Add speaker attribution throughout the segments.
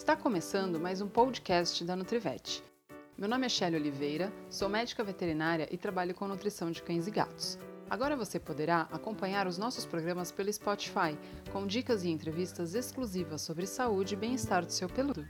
Speaker 1: Está começando mais um podcast da Nutrivet. Meu nome é Shelly Oliveira, sou médica veterinária e trabalho com nutrição de cães e gatos. Agora você poderá acompanhar os nossos programas pelo Spotify, com dicas e entrevistas exclusivas sobre saúde e bem-estar do seu peludo.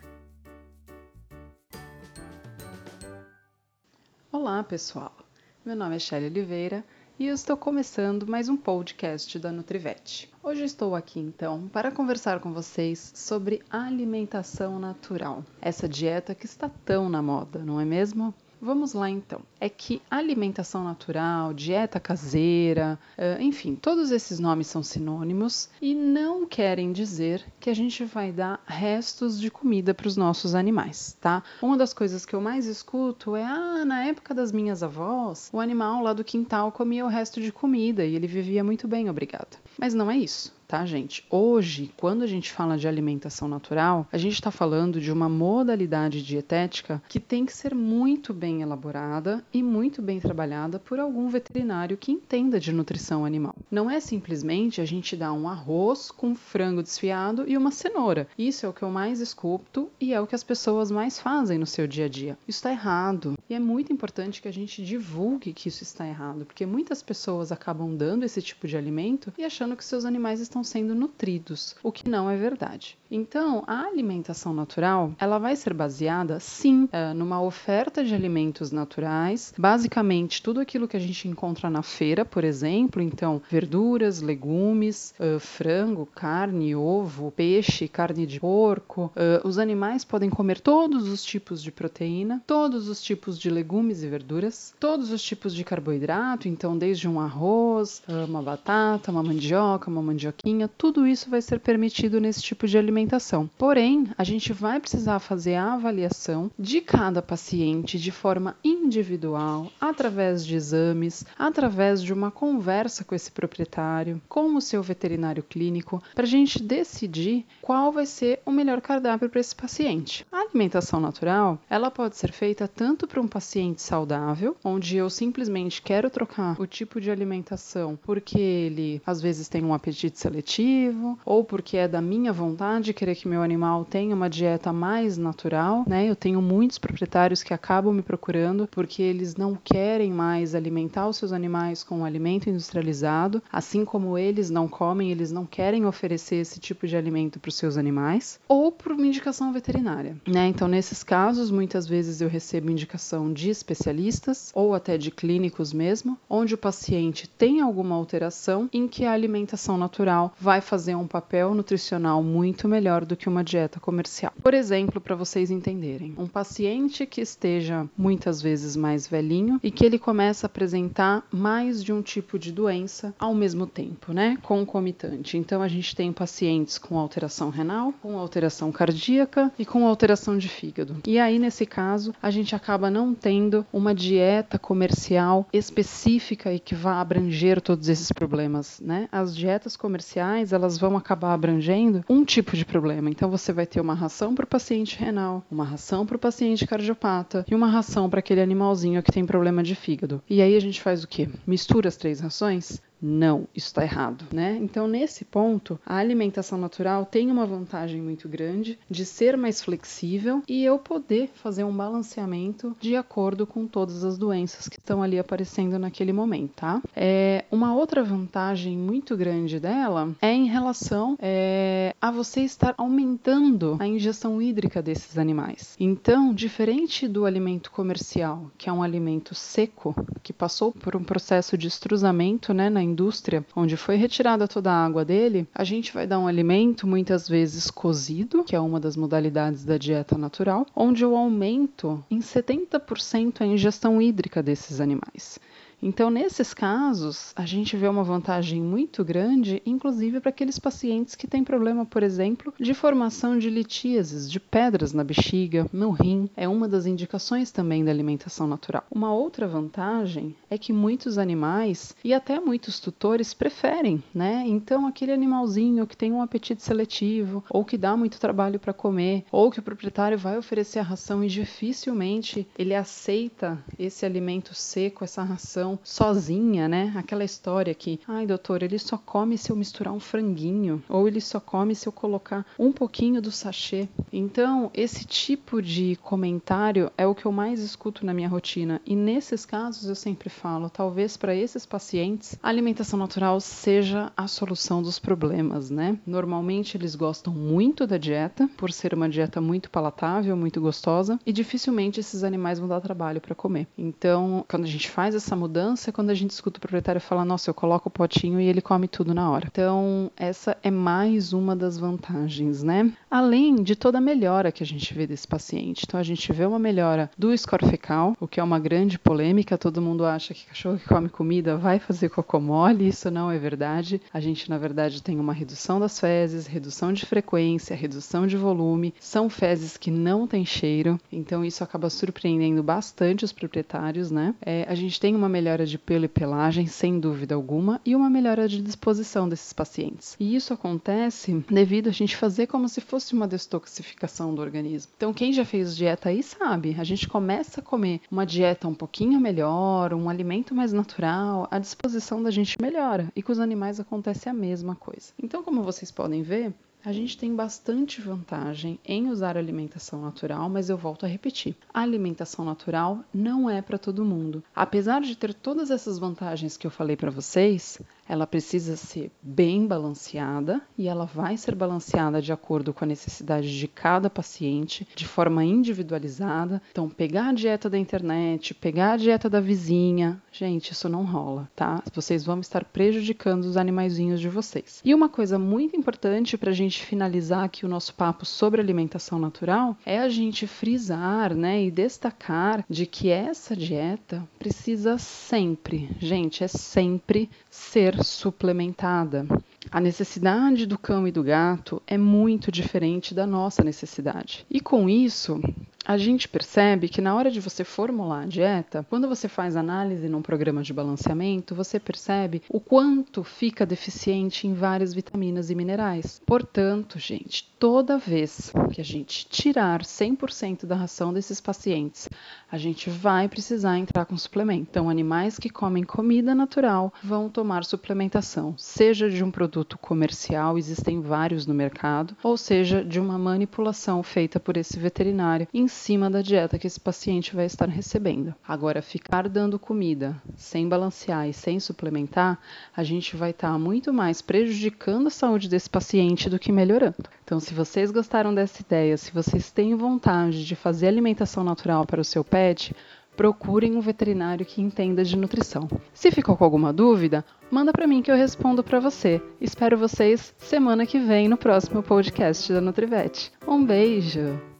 Speaker 1: Olá, pessoal. Meu nome é Shelly Oliveira e estou começando mais um podcast da Nutrivet. Hoje estou aqui então para conversar com vocês sobre alimentação natural, essa dieta que está tão na moda, não é mesmo? Vamos lá então. É que alimentação natural, dieta caseira, enfim, todos esses nomes são sinônimos e não querem dizer que a gente vai dar restos de comida para os nossos animais, tá? Uma das coisas que eu mais escuto é: ah, na época das minhas avós, o animal lá do quintal comia o resto de comida e ele vivia muito bem, obrigada. Mas não é isso tá, gente? Hoje, quando a gente fala de alimentação natural, a gente está falando de uma modalidade dietética que tem que ser muito bem elaborada e muito bem trabalhada por algum veterinário que entenda de nutrição animal. Não é simplesmente a gente dar um arroz com frango desfiado e uma cenoura. Isso é o que eu mais escuto e é o que as pessoas mais fazem no seu dia a dia. Isso está errado. E é muito importante que a gente divulgue que isso está errado, porque muitas pessoas acabam dando esse tipo de alimento e achando que seus animais estão sendo nutridos, o que não é verdade. Então, a alimentação natural, ela vai ser baseada, sim, é, numa oferta de alimentos naturais, basicamente tudo aquilo que a gente encontra na feira, por exemplo, então verduras, legumes, uh, frango, carne, ovo, peixe, carne de porco. Uh, os animais podem comer todos os tipos de proteína, todos os tipos de legumes e verduras, todos os tipos de carboidrato, então desde um arroz, uma batata, uma mandioca, uma mandioquinha tudo isso vai ser permitido nesse tipo de alimentação. Porém, a gente vai precisar fazer a avaliação de cada paciente de forma individual, através de exames, através de uma conversa com esse proprietário, com o seu veterinário clínico, para a gente decidir qual vai ser o melhor cardápio para esse paciente. Alimentação natural, ela pode ser feita tanto para um paciente saudável, onde eu simplesmente quero trocar o tipo de alimentação porque ele às vezes tem um apetite seletivo, ou porque é da minha vontade querer que meu animal tenha uma dieta mais natural, né? Eu tenho muitos proprietários que acabam me procurando porque eles não querem mais alimentar os seus animais com um alimento industrializado, assim como eles não comem, eles não querem oferecer esse tipo de alimento para os seus animais, ou por uma indicação veterinária, né? Então, nesses casos, muitas vezes eu recebo indicação de especialistas ou até de clínicos mesmo, onde o paciente tem alguma alteração em que a alimentação natural vai fazer um papel nutricional muito melhor do que uma dieta comercial. Por exemplo, para vocês entenderem, um paciente que esteja muitas vezes mais velhinho e que ele começa a apresentar mais de um tipo de doença ao mesmo tempo, né? Concomitante. Então a gente tem pacientes com alteração renal, com alteração cardíaca e com alteração de fígado. E aí nesse caso, a gente acaba não tendo uma dieta comercial específica e que vá abranger todos esses problemas, né? As dietas comerciais elas vão acabar abrangendo um tipo de problema. Então você vai ter uma ração para o paciente renal, uma ração para o paciente cardiopata e uma ração para aquele animalzinho que tem problema de fígado. E aí a gente faz o quê? Mistura as três rações? Não, isso está errado, né? Então, nesse ponto, a alimentação natural tem uma vantagem muito grande de ser mais flexível e eu poder fazer um balanceamento de acordo com todas as doenças que estão ali aparecendo naquele momento, tá? É, uma outra vantagem muito grande dela é em relação é, a você estar aumentando a ingestão hídrica desses animais. Então, diferente do alimento comercial, que é um alimento seco, que passou por um processo de estruzamento, né, na indústria, onde foi retirada toda a água dele, a gente vai dar um alimento muitas vezes cozido, que é uma das modalidades da dieta natural, onde eu aumento em 70% a ingestão hídrica desses animais. Então, nesses casos, a gente vê uma vantagem muito grande, inclusive para aqueles pacientes que têm problema, por exemplo, de formação de litíases, de pedras na bexiga, no rim. É uma das indicações também da alimentação natural. Uma outra vantagem é que muitos animais e até muitos tutores preferem, né? Então, aquele animalzinho que tem um apetite seletivo, ou que dá muito trabalho para comer, ou que o proprietário vai oferecer a ração e dificilmente ele aceita esse alimento seco, essa ração alimentação sozinha, né? Aquela história que, ai, doutor, ele só come se eu misturar um franguinho, ou ele só come se eu colocar um pouquinho do sachê. Então, esse tipo de comentário é o que eu mais escuto na minha rotina. E nesses casos eu sempre falo, talvez para esses pacientes, a alimentação natural seja a solução dos problemas, né? Normalmente eles gostam muito da dieta, por ser uma dieta muito palatável, muito gostosa, e dificilmente esses animais vão dar trabalho para comer. Então, quando a gente faz essa mudança, é quando a gente escuta o proprietário falar: "Nossa, eu coloco o potinho e ele come tudo na hora". Então, essa é mais uma das vantagens, né? Além de toda a melhora que a gente vê desse paciente. Então, a gente vê uma melhora do score fecal, o que é uma grande polêmica. Todo mundo acha que cachorro que come comida vai fazer cocô mole. Isso não é verdade. A gente, na verdade, tem uma redução das fezes, redução de frequência, redução de volume. São fezes que não têm cheiro. Então, isso acaba surpreendendo bastante os proprietários, né? É, a gente tem uma melhora de pelo e pelagem, sem dúvida alguma, e uma melhora de disposição desses pacientes. E isso acontece devido a gente fazer como se fosse uma detoxificação do organismo. Então, quem já fez dieta aí sabe, a gente começa a comer uma dieta um pouquinho melhor, um alimento mais natural, a disposição da gente melhora. E com os animais acontece a mesma coisa. Então, como vocês podem ver, a gente tem bastante vantagem em usar alimentação natural, mas eu volto a repetir: a alimentação natural não é para todo mundo. Apesar de ter todas essas vantagens que eu falei para vocês, ela precisa ser bem balanceada e ela vai ser balanceada de acordo com a necessidade de cada paciente, de forma individualizada. Então, pegar a dieta da internet, pegar a dieta da vizinha, gente, isso não rola, tá? Vocês vão estar prejudicando os animaizinhos de vocês. E uma coisa muito importante para a gente finalizar aqui o nosso papo sobre alimentação natural é a gente frisar, né, e destacar de que essa dieta precisa sempre, gente, é sempre ser suplementada. A necessidade do cão e do gato é muito diferente da nossa necessidade. E com isso, a gente percebe que na hora de você formular a dieta, quando você faz análise num programa de balanceamento, você percebe o quanto fica deficiente em várias vitaminas e minerais. Portanto, gente, toda vez que a gente tirar 100% da ração desses pacientes, a gente vai precisar entrar com suplemento. Então, animais que comem comida natural vão tomar suplementação, seja de um produto comercial, existem vários no mercado, ou seja, de uma manipulação feita por esse veterinário em acima da dieta que esse paciente vai estar recebendo. Agora, ficar dando comida sem balancear e sem suplementar, a gente vai estar tá muito mais prejudicando a saúde desse paciente do que melhorando. Então, se vocês gostaram dessa ideia, se vocês têm vontade de fazer alimentação natural para o seu pet, procurem um veterinário que entenda de nutrição. Se ficou com alguma dúvida, manda para mim que eu respondo para você. Espero vocês semana que vem no próximo podcast da Nutrivete. Um beijo!